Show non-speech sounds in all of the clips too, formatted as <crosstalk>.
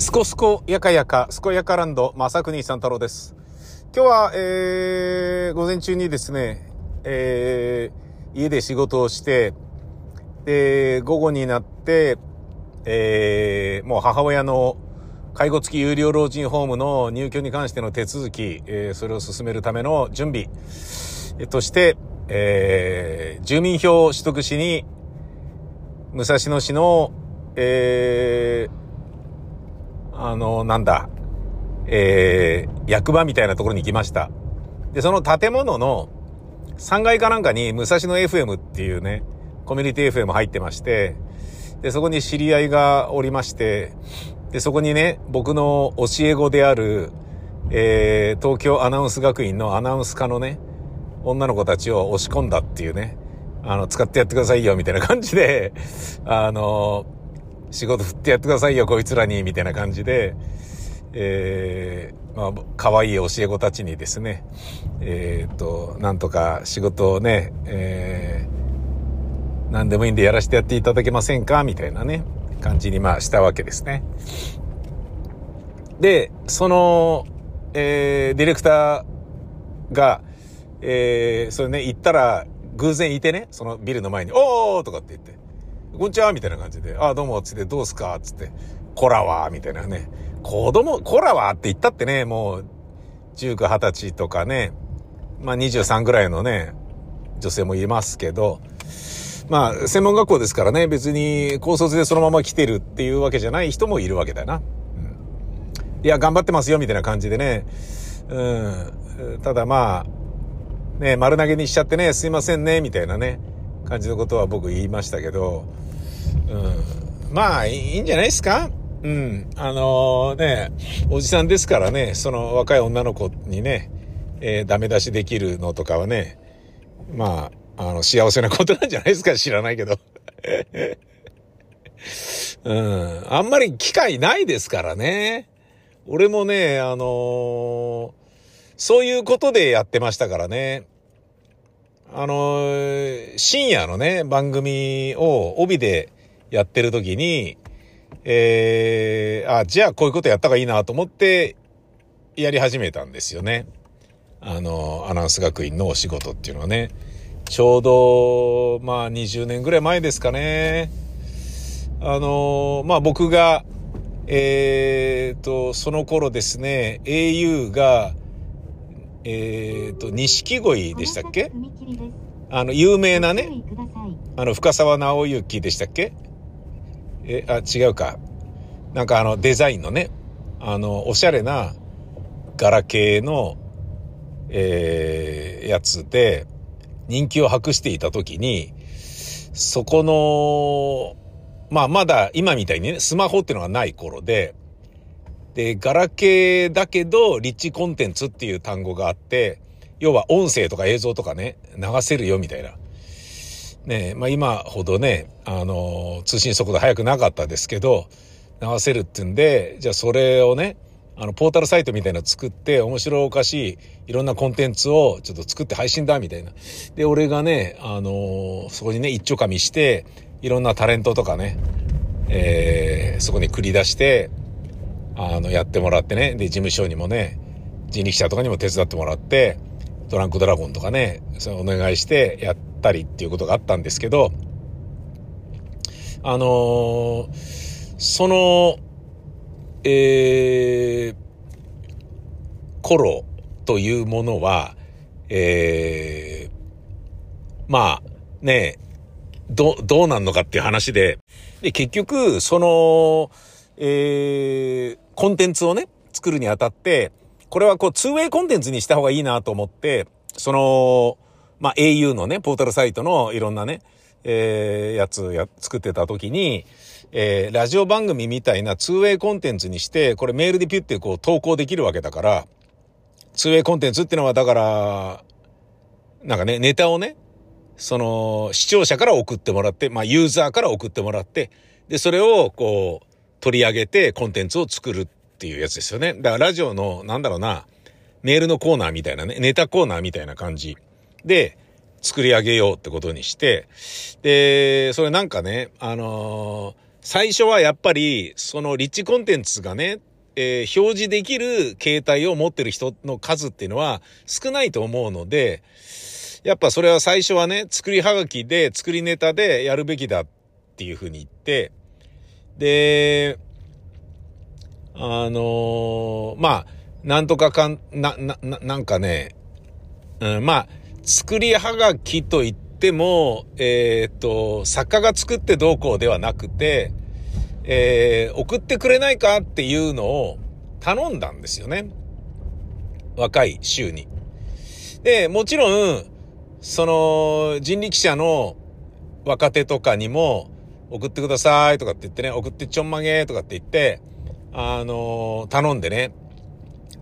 すこすこやかやか、すこやかランド、まさくにさん太郎です。今日は、えー、午前中にですね、えー、家で仕事をして、で、午後になって、えー、もう母親の介護付き有料老人ホームの入居に関しての手続き、えー、それを進めるための準備、えーとして、えー、住民票を取得しに、武蔵野市の、えー、あの、なんだ、えー、役場みたいなところに行きました。で、その建物の3階かなんかに武蔵野 FM っていうね、コミュニティ FM 入ってまして、で、そこに知り合いがおりまして、で、そこにね、僕の教え子である、えー、東京アナウンス学院のアナウンス科のね、女の子たちを押し込んだっていうね、あの、使ってやってくださいよ、みたいな感じで、あの、仕事振ってやってくださいよ、こいつらに、みたいな感じで、えー、まあ、可愛い教え子たちにですね、えー、っと、なんとか仕事をね、えー、何でもいいんでやらせてやっていただけませんかみたいなね、感じにまあしたわけですね。で、その、えー、ディレクターが、えー、それね、行ったら、偶然いてね、そのビルの前に、おーとかって言って、こんちはみたいな感じで、あ、どうも、つって、どうすかつって、コラはみたいなね。子供、コラはって言ったってね、もう、19、20歳とかね、まあ23ぐらいのね、女性もいますけど、まあ、専門学校ですからね、別に高卒でそのまま来てるっていうわけじゃない人もいるわけだな。うん、いや、頑張ってますよ、みたいな感じでね。うん。ただまあ、ね、丸投げにしちゃってね、すいませんね、みたいなね、感じのことは僕言いましたけど、うん。まあ、いいんじゃないですか？うん。あのー、ね、おじさんですからね、その若い女の子にね、えー、ダメ出しできるのとかはね、まあ、あの、幸せなことなんじゃないですか？知らないけど。<laughs> うん。あんまり機会ないですからね。俺もね、あのー、そういうことでやってましたからね。あのー、深夜のね、番組を帯でやってる時に、えー、あ、じゃあこういうことやった方がいいなと思ってやり始めたんですよね。あの、アナウンス学院のお仕事っていうのはね。ちょうど、まあ20年ぐらい前ですかね。あの、まあ僕が、えー、と、その頃ですね、au が、えー、と、錦鯉でしたっけ？あの、有名なね、あの、深沢直之でしたっけ？え、あ、違うか。なんかあの、デザインのね、あの、おしゃれな柄系の、えー、やつで、人気を博していた時に、そこの、まあまだ今みたいにね、スマホっていうのがない頃で、で、ガラケーだけど、リッチコンテンツっていう単語があって、要は音声とか映像とかね、流せるよみたいな。ねまあ今ほどね、あの、通信速度速くなかったですけど、流せるってうんで、じゃあそれをね、あの、ポータルサイトみたいなの作って、面白おかしい、いろんなコンテンツをちょっと作って配信だ、みたいな。で、俺がね、あのそこにね、一丁噛みして、いろんなタレントとかね、えー、そこに繰り出して、あの、やってもらってね。で、事務所にもね、人力車とかにも手伝ってもらって、トランクドラゴンとかね、それお願いしてやってたりっていうことがあったんですけど、あのー、その、えー、頃というものは、えー、まあ、ね、ど、どうなんのかっていう話で、で、結局、その、えー、コンテンツをね、作るにあたって、これはこう、ツーウェイコンテンツにした方がいいなと思って、その、まあ、au のね、ポータルサイトのいろんなね、えー、やつや、作ってた時に、えー、ラジオ番組みたいなツーウェイコンテンツにして、これメールでピュってこう投稿できるわけだから、ツーウェイコンテンツってのはだから、なんかね、ネタをね、その、視聴者から送ってもらって、まあ、ユーザーから送ってもらって、で、それをこう、取り上げてコンテンツを作るっていうやつですよね。だからラジオの、なんだろうな、メールのコーナーみたいなね、ネタコーナーみたいな感じで作り上げようってことにして、で、それなんかね、あのー、最初はやっぱり、そのリッチコンテンツがね、えー、表示できる携帯を持ってる人の数っていうのは少ないと思うので、やっぱそれは最初はね、作りはがきで、作りネタでやるべきだっていうふうに言って、で、あのー、まあ、なんとかかん、な、な、なんかね、うん、まあ、作りはがきと言っても、えー、っと、作家が作ってどうこうではなくて、えー、送ってくれないかっていうのを頼んだんですよね。若い週に。で、もちろん、その人力車の若手とかにも送ってくださいとかって言ってね、送ってちょんまげとかって言って、あの頼んでね。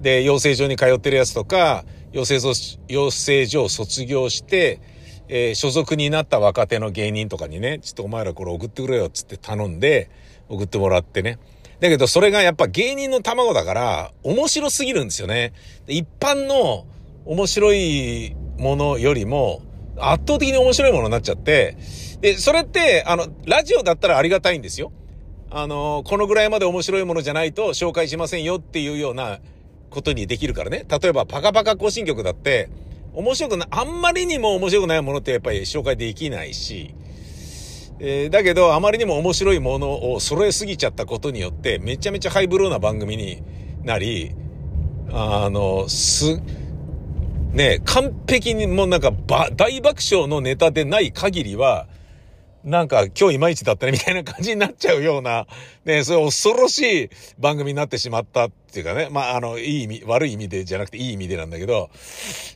で、養成所に通ってるやつとか、養成所、養成所を卒業して、えー、所属になった若手の芸人とかにね、ちょっとお前らこれ送ってくれよっつって頼んで、送ってもらってね。だけどそれがやっぱ芸人の卵だから、面白すぎるんですよね。一般の面白いものよりも、圧倒的に面白いものになっちゃって、で、それって、あの、ラジオだったらありがたいんですよ。あの、このぐらいまで面白いものじゃないと紹介しませんよっていうようなことにできるからね。例えば、パカパカ更新曲だって、面白くない、あんまりにも面白くないものってやっぱり紹介できないし、えー、だけど、あまりにも面白いものを揃えすぎちゃったことによって、めちゃめちゃハイブローな番組になり、あの、す、ね、完璧にもうなんかば大爆笑のネタでない限りは、なんか今日いまいちだったねみたいな感じになっちゃうような、ね、そういう恐ろしい番組になってしまったっていうかね、まあ、あの、いい意味、悪い意味でじゃなくていい意味でなんだけど、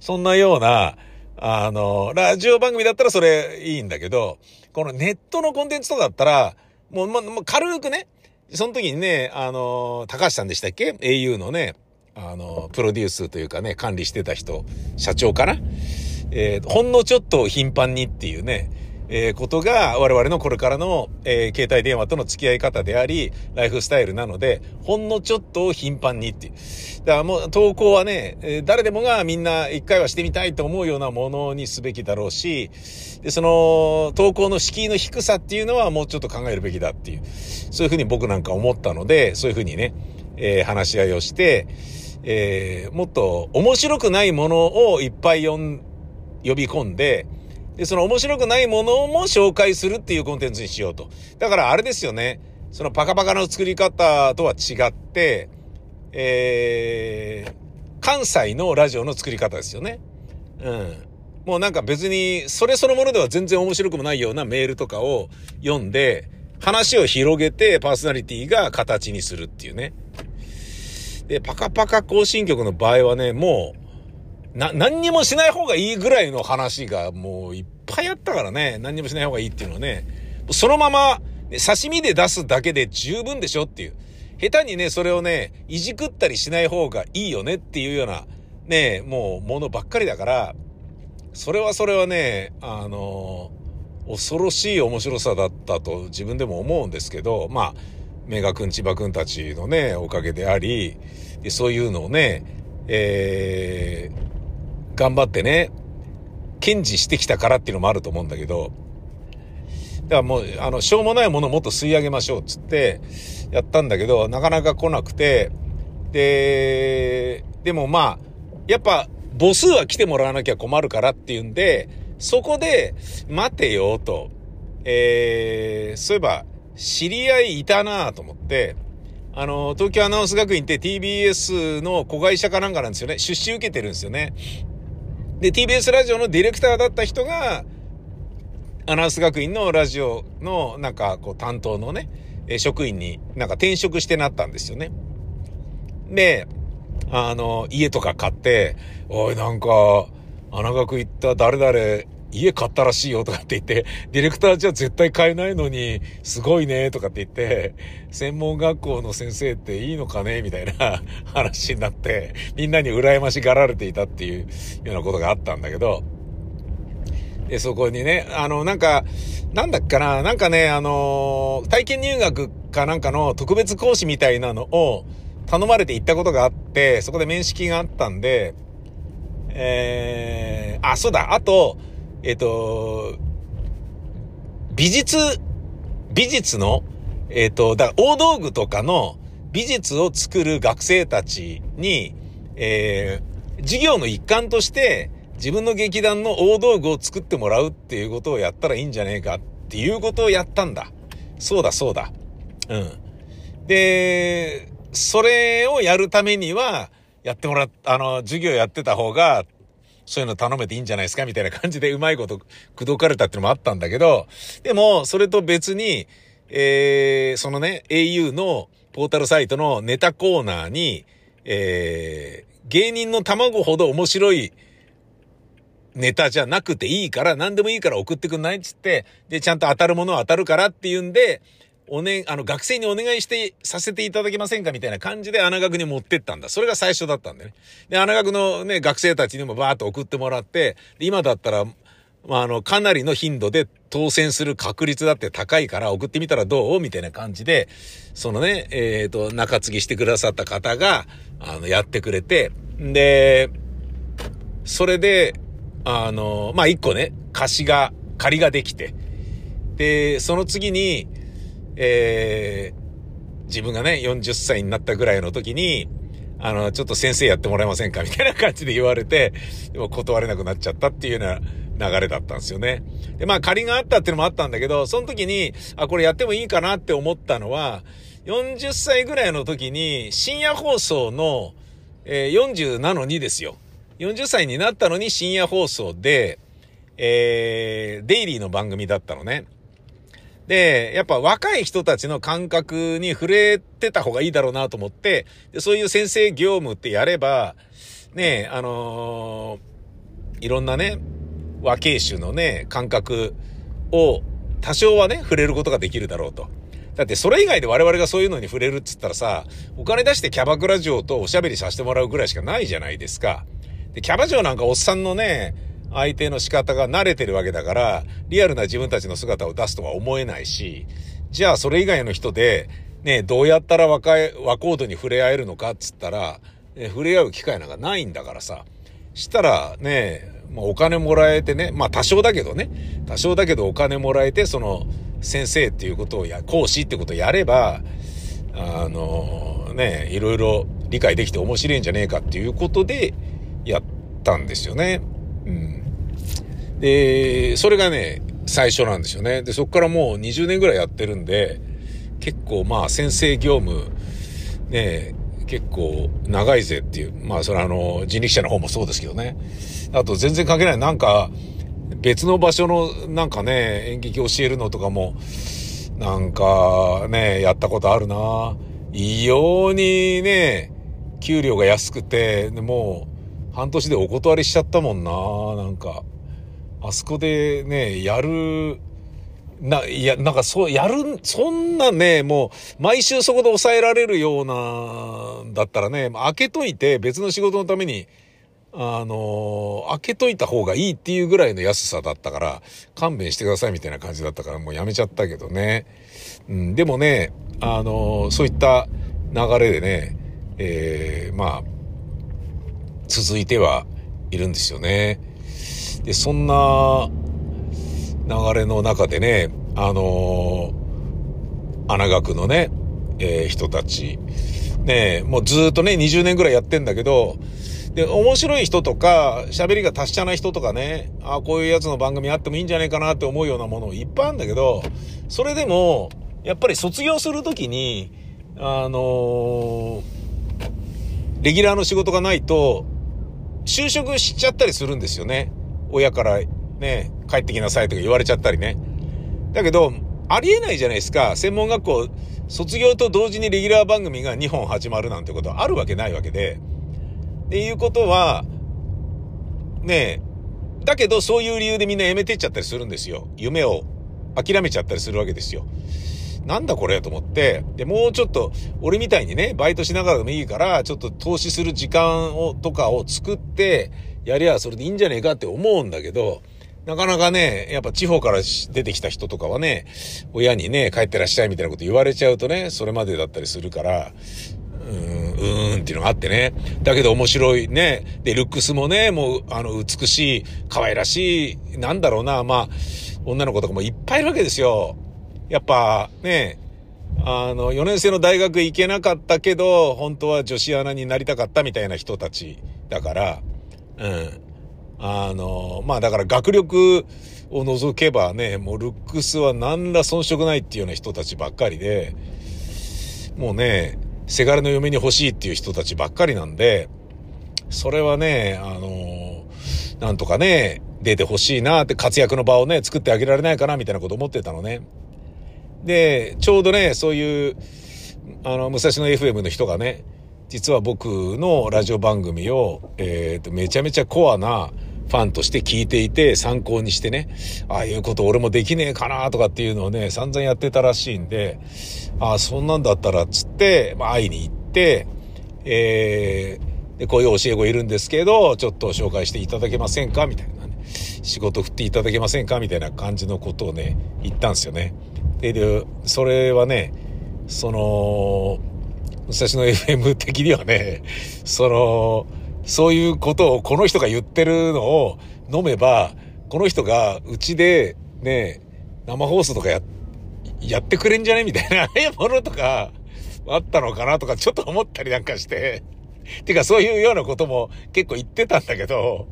そんなような、あの、ラジオ番組だったらそれいいんだけど、このネットのコンテンツとかだったら、もう、ま、もう軽くね、その時にね、あの、高橋さんでしたっけ ?au のね、あの、プロデュースというかね、管理してた人、社長かな？えー、ほんのちょっと頻繁にっていうね、えー、ことが我々のこれからの、えー、携帯電話との付き合い方であり、ライフスタイルなので、ほんのちょっと頻繁にっていう。だからもう投稿はね、えー、誰でもがみんな一回はしてみたいと思うようなものにすべきだろうし、で、その投稿の敷居の低さっていうのはもうちょっと考えるべきだっていう、そういうふうに僕なんか思ったので、そういうふうにね、えー、話し合いをして、えー、もっと面白くないものをいっぱい呼ん、呼び込んで、で、その面白くないものも紹介するっていうコンテンツにしようと。だからあれですよね。そのパカパカの作り方とは違って、えー、関西のラジオの作り方ですよね。うん。もうなんか別に、それそのものでは全然面白くもないようなメールとかを読んで、話を広げてパーソナリティが形にするっていうね。で、パカパカ更新曲の場合はね、もう、な、何にもしない方がいいぐらいの話がもういっぱいあったからね、何にもしない方がいいっていうのはね、そのまま、刺身で出すだけで十分でしょっていう。下手にね、それをね、いじくったりしない方がいいよねっていうような、ね、もうものばっかりだから、それはそれはね、あの恐ろしい面白さだったと自分でも思うんですけど、まあ、メガ君、千葉君たちのね、おかげであり、でそういうのをね、えー、頑張ってね、堅持してきたからっていうのもあると思うんだけど、だからもう、あの、しょうもないものをもっと吸い上げましょうっつって、やったんだけど、なかなか来なくて、で、でもまあ、やっぱ、母数は来てもらわなきゃ困るからっていうんで、そこで、待てよ、と。えー、そういえば、知り合いいたなと思って、あの、東京アナウンス学院って TBS の子会社かなんかなんですよね。出資受けてるんですよね。で、TBS ラジオのディレクターだった人が、アナウンス学院のラジオの、なんか、こう、担当のね、職員になんか転職してなったんですよね。で、あの、家とか買って、おい、なんか、穴学行った誰々、家買ったらしいよとかって言って、ディレクターじゃ絶対買えないのに、すごいねとかって言って、専門学校の先生っていいのかねみたいな <laughs> 話になって、みんなに羨ましがられていたっていうようなことがあったんだけど、で、そこにね、あの、なんか、なんだっけな、なんかね、あの、体験入学かなんかの特別講師みたいなのを頼まれて行ったことがあって、そこで面識があったんで、えー、あ、そうだ、あと、えっ、と、美術、美術の、えっ、と、だ大道具とかの美術を作る学生たちに、えー、授業の一環として自分の劇団の大道具を作ってもらうっていうことをやったらいいんじゃねえかっていうことをやったんだ。そうだそうだ。うん。で、それをやるためには、やってもらっ、あの、授業やってた方が、そういうの頼めていいんじゃないですかみたいな感じでうまいこと口説かれたっていうのもあったんだけど、でも、それと別に、えー、そのね、au のポータルサイトのネタコーナーに、えー、芸人の卵ほど面白いネタじゃなくていいから、何でもいいから送ってくんないっつって、で、ちゃんと当たるものは当たるからっていうんで、おね、あの、学生にお願いしてさせていただけませんかみたいな感じで穴学に持ってったんだ。それが最初だったんだよね。で、穴学のね、学生たちにもバーッと送ってもらって、今だったら、まあ、あの、かなりの頻度で当選する確率だって高いから送ってみたらどうみたいな感じで、そのね、えっ、ー、と、中継ぎしてくださった方が、あの、やってくれて、で、それで、あの、まあ、一個ね、貸しが、借りができて、で、その次に、えー、自分がね、40歳になったぐらいの時に、あの、ちょっと先生やってもらえませんかみたいな感じで言われて、でも断れなくなっちゃったっていうような流れだったんですよね。で、まあ仮があったっていうのもあったんだけど、その時に、あ、これやってもいいかなって思ったのは、40歳ぐらいの時に深夜放送の、えー、40なのにですよ。40歳になったのに深夜放送で、えー、デイリーの番組だったのね。で、やっぱ若い人たちの感覚に触れてた方がいいだろうなと思って、でそういう先生業務ってやれば、ね、あのー、いろんなね、和慶種のね、感覚を多少はね、触れることができるだろうと。だってそれ以外で我々がそういうのに触れるっつったらさ、お金出してキャバクラ嬢とおしゃべりさせてもらうぐらいしかないじゃないですか。で、キャバ嬢なんかおっさんのね、相手の仕方が慣れてるわけだから、リアルな自分たちの姿を出すとは思えないし、じゃあそれ以外の人で、ね、どうやったら若い、若コードに触れ合えるのかっつったら、ね、触れ合う機会なんかないんだからさ。したらね、まあ、お金もらえてね、まあ多少だけどね、多少だけどお金もらえて、その、先生っていうことをや、講師ってことをやれば、あの、ね、いろいろ理解できて面白いんじゃねえかっていうことでやったんですよね。うん。で、それがね、最初なんですよね。で、そこからもう20年ぐらいやってるんで、結構まあ先生業務、ね、結構長いぜっていう、まあそれあの人力車の方もそうですけどね。あと全然関係ない。なんか別の場所のなんかね、演劇教えるのとかも、なんかね、やったことあるな異様にね、給料が安くて、でもう半年でお断りしちゃったもんななんか。あそこでね、やる、な、いや、なんかそう、やる、そんなね、もう、毎週そこで抑えられるような、だったらね、開けといて別の仕事のために、あの開けといた方がいいっていうぐらいの安さだったから、勘弁してくださいみたいな感じだったからもうやめちゃったけどね。うん、でもね、あのそういった流れでね、えー、まあ、続いてはいるんですよね。で、そんな流れの中でね、あのー、穴学のね、えー、人たち、ね、もうずっとね、20年ぐらいやってんだけど、で、面白い人とか、喋りが達者な人とかね、あこういうやつの番組あってもいいんじゃないかなって思うようなものいっぱいあるんだけど、それでも、やっぱり卒業するときに、あのー、レギュラーの仕事がないと、就職しちゃったりするんですよね。親からね、帰ってきなさいとか言われちゃったりね。だけど、ありえないじゃないですか。専門学校、卒業と同時にレギュラー番組が2本始まるなんてことはあるわけないわけで。っていうことは、ねえ、だけどそういう理由でみんな辞めてっちゃったりするんですよ。夢を諦めちゃったりするわけですよ。なんだこれと思って、で、もうちょっと、俺みたいにね、バイトしながらでもいいから、ちょっと投資する時間を、とかを作って、やりゃそれでいいんじゃねえかって思うんだけど、なかなかね、やっぱ地方から出てきた人とかはね、親にね、帰ってらっしゃいみたいなこと言われちゃうとね、それまでだったりするから、うーん、うーんっていうのがあってね。だけど面白いね。で、ルックスもね、もう、あの、美しい、可愛らしい、なんだろうな、まあ、女の子とかもいっぱいいるわけですよ。やっぱ、ね、あの、4年生の大学行けなかったけど、本当は女子アナになりたかったみたいな人たちだから、うん。あの、まあだから学力を除けばね、もうルックスは何ら遜色ないっていうような人たちばっかりで、もうね、せがれの嫁に欲しいっていう人たちばっかりなんで、それはね、あの、なんとかね、出て欲しいなって活躍の場をね、作ってあげられないかなみたいなこと思ってたのね。で、ちょうどね、そういう、あの、武蔵野 FM の人がね、実は僕のラジオ番組を、えっ、ー、と、めちゃめちゃコアなファンとして聞いていて参考にしてね、ああいうこと俺もできねえかなとかっていうのをね、散々やってたらしいんで、ああ、そんなんだったらっつって、まあ、会いに行って、えー、で、こういう教え子いるんですけど、ちょっと紹介していただけませんか？みたいなね。仕事振っていただけませんか？みたいな感じのことをね、言ったんですよね。で、で、それはね、その、武蔵野 FM 的にはね、その、そういうことをこの人が言ってるのを飲めば、この人がうちでね、生放送とかや、やってくれんじゃね？みたいなものとかあったのかなとかちょっと思ったりなんかして、<laughs> てかそういうようなことも結構言ってたんだけど、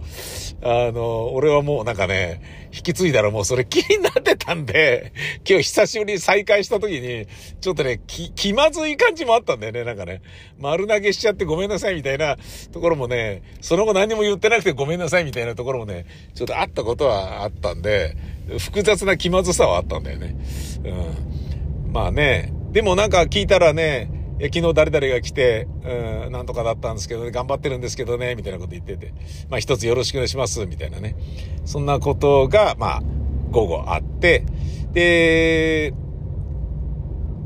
あの、俺はもうなんかね、引き継いだらもうそれ気になってたんで、<laughs> 今日久しぶりに再会した時に、ちょっとね、気、気まずい感じもあったんだよね、なんかね。丸投げしちゃってごめんなさいみたいなところもね、その後何も言ってなくてごめんなさいみたいなところもね、ちょっとあったことはあったんで、複雑な気まずさはあったんだよね。うん。まあね、でもなんか聞いたらね、昨日誰々が来て、うん、なんとかだったんですけどね、頑張ってるんですけどね、みたいなこと言ってて、まあ一つよろしくお願いします、みたいなね。そんなことが、まあ、午後あって、で、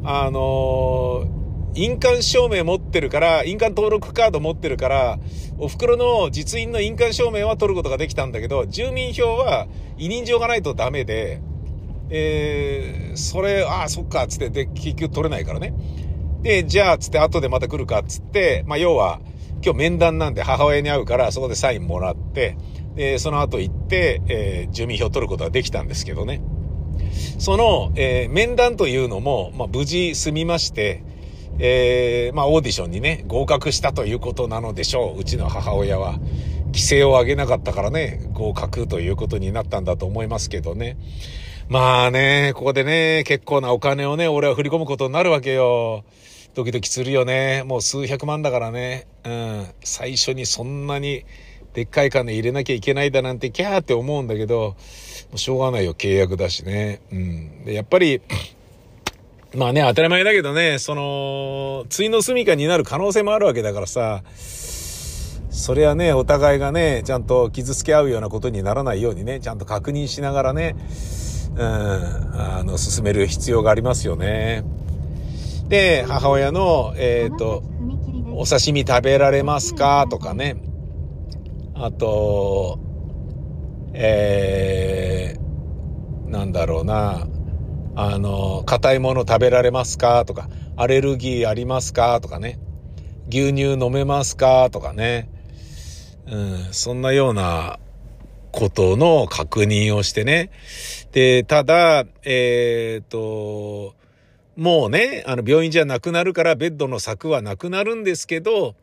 あの印鑑証明持ってるから、印鑑登録カード持ってるから、お袋の実印の印鑑証明は取ることができたんだけど、住民票は委任状がないとダメで、えー、それ、ああ、そっか、つって、で、結局取れないからね。で、じゃあ、つって後でまた来るか、つって、まあ、要は、今日面談なんで母親に会うから、そこでサインもらって、で、その後行って、えー、住民票取ることができたんですけどね。その、えー、面談というのも、まあ、無事済みまして、えー、まあ、オーディションにね、合格したということなのでしょう。うちの母親は。規制を上げなかったからね、合格ということになったんだと思いますけどね。まあね、ここでね、結構なお金をね、俺は振り込むことになるわけよ。ドキドキするよね。もう数百万だからね。うん。最初にそんなにでっかい金入れなきゃいけないだなんてキャーって思うんだけど、もうしょうがないよ。契約だしね。うん。で、やっぱり、<clears throat> まあね、当たり前だけどね、その、ついの住処になる可能性もあるわけだからさ、それはね、お互いがね、ちゃんと傷つけ合うようなことにならないようにね、ちゃんと確認しながらね、うん、あの、進める必要がありますよね。で、母親の、えっ、ー、と、お刺身食べられますか？とかね。あと、えー、なんだろうな。あの、硬いもの食べられますか？とか、アレルギーありますか？とかね。牛乳飲めますか？とかね。うん、そんなようなことの確認をしてね。で、ただ、えっ、ー、と、もうね、あの、病院じゃなくなるからベッドの柵はなくなるんですけど、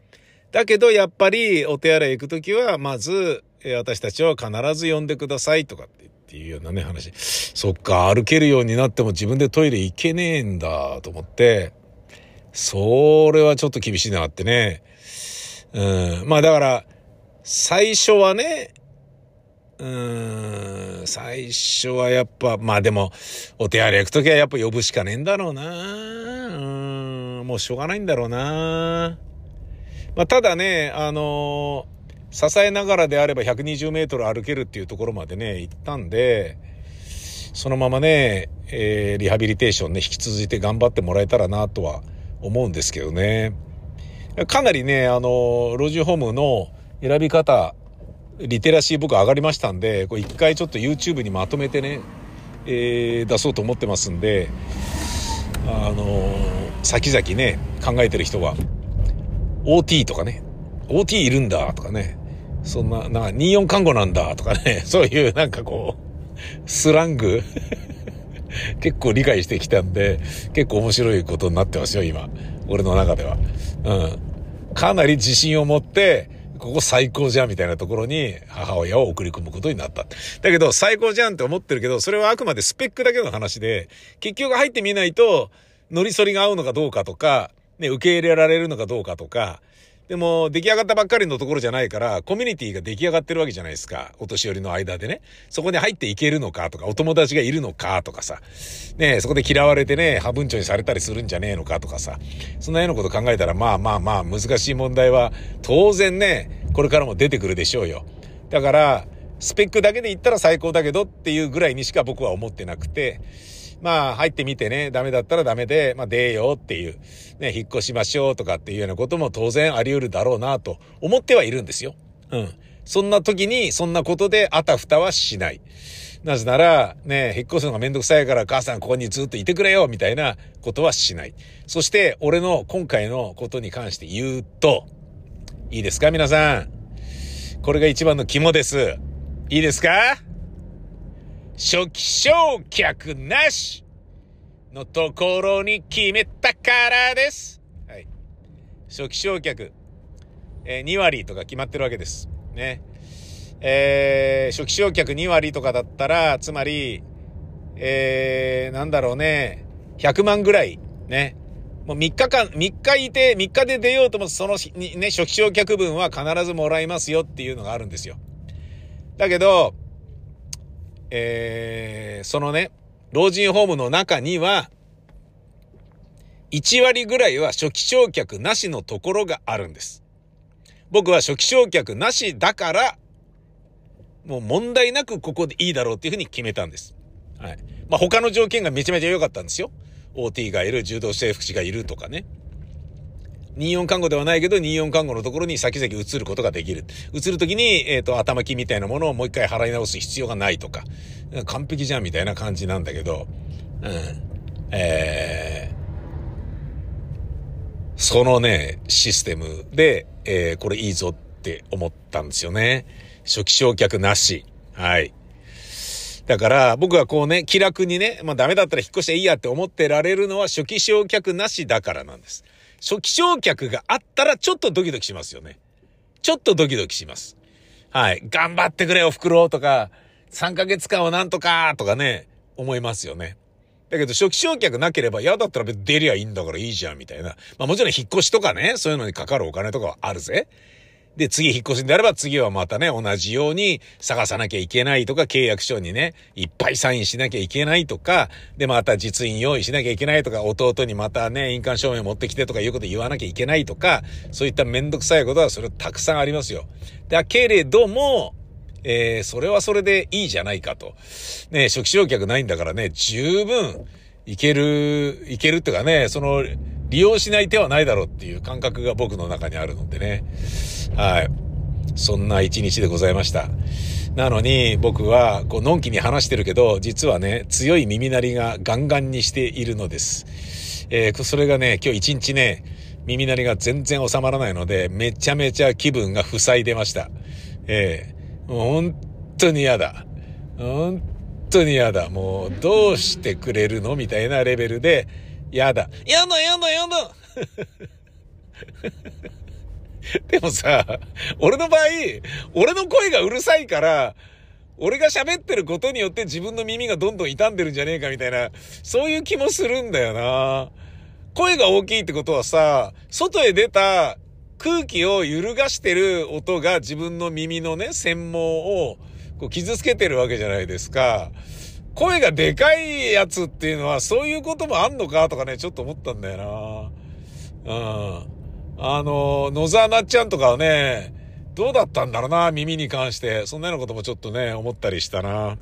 だけどやっぱりお手洗い行くときは、まず、私たちは必ず呼んでくださいとかってっていうようなね、話。そっか、歩けるようになっても自分でトイレ行けねえんだと思って、それはちょっと厳しいなってね。うん。まあだから、最初はね、うーん、最初はやっぱ、まあでも、お手洗い行くときはやっぱ呼ぶしかねえんだろうな。うん、もうしょうがないんだろうな。まあただね、あのー、支えながらであれば120メートル歩けるっていうところまでね、行ったんで、そのままね、えー、リハビリテーションね、引き続いて頑張ってもらえたらなとは思うんですけどね。かなりね、あの、老人ホームの選び方、リテラシー僕上がりましたんで、これ一回ちょっと YouTube にまとめてね、えー、出そうと思ってますんで、あのー、先々ね、考えてる人は、OT とかね、OT いるんだとかね、そんな、なんか24看護なんだとかね、<laughs> そういうなんかこう、スラング <laughs> 結構理解してきたんで、結構面白いことになってますよ、今。俺の中では。うん。かなり自信を持って、ここ最高じゃんみたいなところに母親を送り込むことになった。だけど最高じゃんって思ってるけど、それはあくまでスペックだけの話で、結局入ってみないと、乗り反りが合うのかどうかとか、ね、受け入れられるのかどうかとか、でも、出来上がったばっかりのところじゃないから、コミュニティが出来上がってるわけじゃないですか。お年寄りの間でね。そこに入っていけるのかとか、お友達がいるのかとかさ。ねそこで嫌われてね、破文鳥にされたりするんじゃねえのかとかさ。そんなようなこと考えたら、まあまあまあ、難しい問題は、当然ね、これからも出てくるでしょうよ。だから、スペックだけで言ったら最高だけどっていうぐらいにしか僕は思ってなくて、まあ入ってみてね、ダメだったらダメで、まあ出ようっていう、ね、引っ越しましょうとかっていうようなことも当然あり得るだろうなと思ってはいるんですよ。うん。そんな時に、そんなことであたふたはしない。なぜなら、ね、引っ越すのがめんどくさいから母さんここにずっといてくれよみたいなことはしない。そして、俺の今回のことに関して言うと、いいですか？皆さん。これが一番の肝です。いいですか？初期償却なしのところに決めたからです。はい。初期償却、えー、2割とか決まってるわけです。ね。えー、初期償却2割とかだったら、つまり、えー、なんだろうね、100万ぐらい、ね。もう3日間、3日いて、3日で出ようともそのね、初期償却分は必ずもらいますよっていうのがあるんですよ。だけど、えー、そのね、老人ホームの中には、1割ぐらいは初期償却なしのところがあるんです。僕は初期償却なしだから、もう問題なくここでいいだろうっていうふうに決めたんです。はい。まあ、他の条件がめちゃめちゃ良かったんですよ。OT がいる、柔道整復師がいるとかね。24看護ではないけど、24看護のところに先々移ることができる。移るときに、えっ、ー、と、頭金みたいなものをもう一回払い直す必要がないとか、完璧じゃんみたいな感じなんだけど、うん。えー、そのね、システムで、えー、これいいぞって思ったんですよね。初期償却なし。はい。だから僕はこうね、気楽にね、まあダメだったら引っ越していいやって思ってられるのは初期償却なしだからなんです。初期償却があったらちょっとドキドキしますよね。ちょっとドキドキします。はい。頑張ってくれよ、袋とか、3ヶ月間はなんとかとかね、思いますよね。だけど初期償却なければ嫌だったら別に出りゃいいんだからいいじゃんみたいな。まあもちろん引っ越しとかね、そういうのにかかるお金とかはあるぜ。で、次引っ越しであれば次はまたね、同じように探さなきゃいけないとか、契約書にね、いっぱいサインしなきゃいけないとか、で、また実印用意しなきゃいけないとか、弟にまたね、印鑑証明持ってきてとかいうこと言わなきゃいけないとか、そういっためんどくさいことはそれたくさんありますよ。だけれども、えー、それはそれでいいじゃないかと。ね、初期償却ないんだからね、十分、いける、いけるっていうかね、その、利用しない手はないだろうっていう感覚が僕の中にあるのでね。はい。そんな一日でございました。なのに僕はこうのんきに話してるけど、実はね、強い耳鳴りがガンガンにしているのです。えー、それがね、今日一日ね、耳鳴りが全然収まらないので、めちゃめちゃ気分が塞いでました。えー、もう本当に嫌だ。本当に嫌だ。もうどうしてくれるのみたいなレベルで、やだ。やだやだやだ <laughs> でもさ、俺の場合、俺の声がうるさいから、俺が喋ってることによって自分の耳がどんどん傷んでるんじゃねえかみたいな、そういう気もするんだよな。声が大きいってことはさ、外へ出た空気を揺るがしてる音が自分の耳のね、専門をこう傷つけてるわけじゃないですか。声がでかいやつっていうのはそういうこともあんのかとかね、ちょっと思ったんだよな。うん。あの、野沢なっちゃんとかはね、どうだったんだろうな、耳に関して。そんなようなこともちょっとね、思ったりしたな。